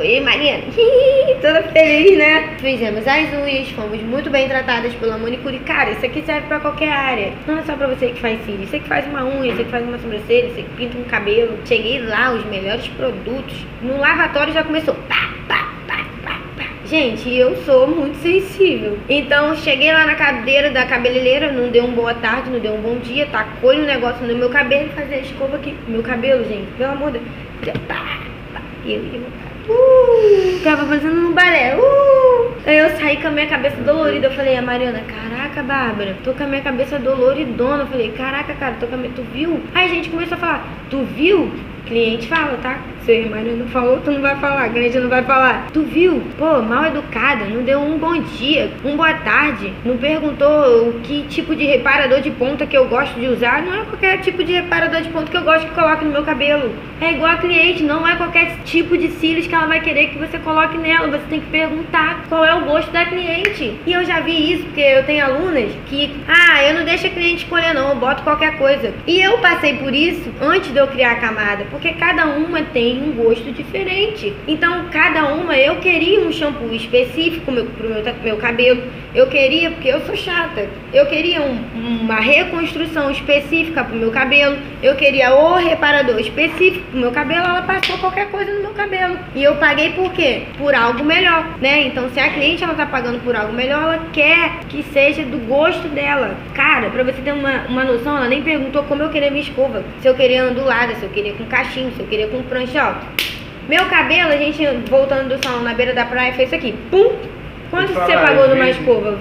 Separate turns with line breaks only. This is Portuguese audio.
Foi eu e Mariana. Toda feliz, né? Fizemos as unhas, fomos muito bem tratadas pela manicure. Cara, isso aqui serve pra qualquer área. Não é só pra você que faz cílios. Você que faz uma unha, você que faz uma sobrancelha, você que pinta um cabelo. Cheguei lá, os melhores produtos. No lavatório já começou. Pá, pá, pá, pá, pá. Gente, eu sou muito sensível. Então, cheguei lá na cadeira da cabeleireira, não deu um boa tarde, não deu um bom dia, tacou um negócio no meu cabelo e fazia a escova aqui. Meu cabelo, gente, pelo amor de Deus. Pá, pá. E eu ia Uh, tava fazendo um balé. Uh. Aí eu saí com a minha cabeça dolorida. Eu falei, a Mariana, caraca, Bárbara, tô com a minha cabeça doloridona. Eu falei, caraca, cara, tô com a minha. Tu viu? Aí a gente começou a falar, tu viu? Cliente fala, tá? Se a Mariana falou, tu não vai falar, cliente não vai falar. Tu viu? Pô, mal educada, não deu um bom dia, um boa tarde, não perguntou o que tipo de reparador de ponta que eu gosto de usar. Não é qualquer tipo de reparador de ponta que eu gosto que coloque no meu cabelo. É igual a cliente, não é qualquer tipo de cílios que ela vai querer que você coloque nela. Você tem que perguntar qual é o gosto da cliente. E eu já vi isso, porque eu tenho alunas que, ah, eu não deixo a cliente escolher não, eu boto qualquer coisa. E eu passei por isso antes de eu criar a camada, porque cada uma tem um gosto diferente. Então, cada uma, eu queria um shampoo específico meu, pro meu, meu cabelo. Eu queria, porque eu sou chata, eu queria um, uma reconstrução específica pro meu cabelo. Eu queria o reparador específico pro meu cabelo. Ela passou qualquer coisa no meu cabelo. E eu paguei por quê? Por algo melhor, né? Então, se a cliente ela tá pagando por algo melhor, ela quer que seja do gosto dela. Cara, pra você ter uma, uma noção, ela nem perguntou como eu queria minha escova. Se eu queria ondulada, se eu queria com cachinho, se eu queria com prancha, ó. Meu cabelo, a gente voltando do salão na beira da praia, fez isso aqui. Pum! Quanto você pagou numa escova?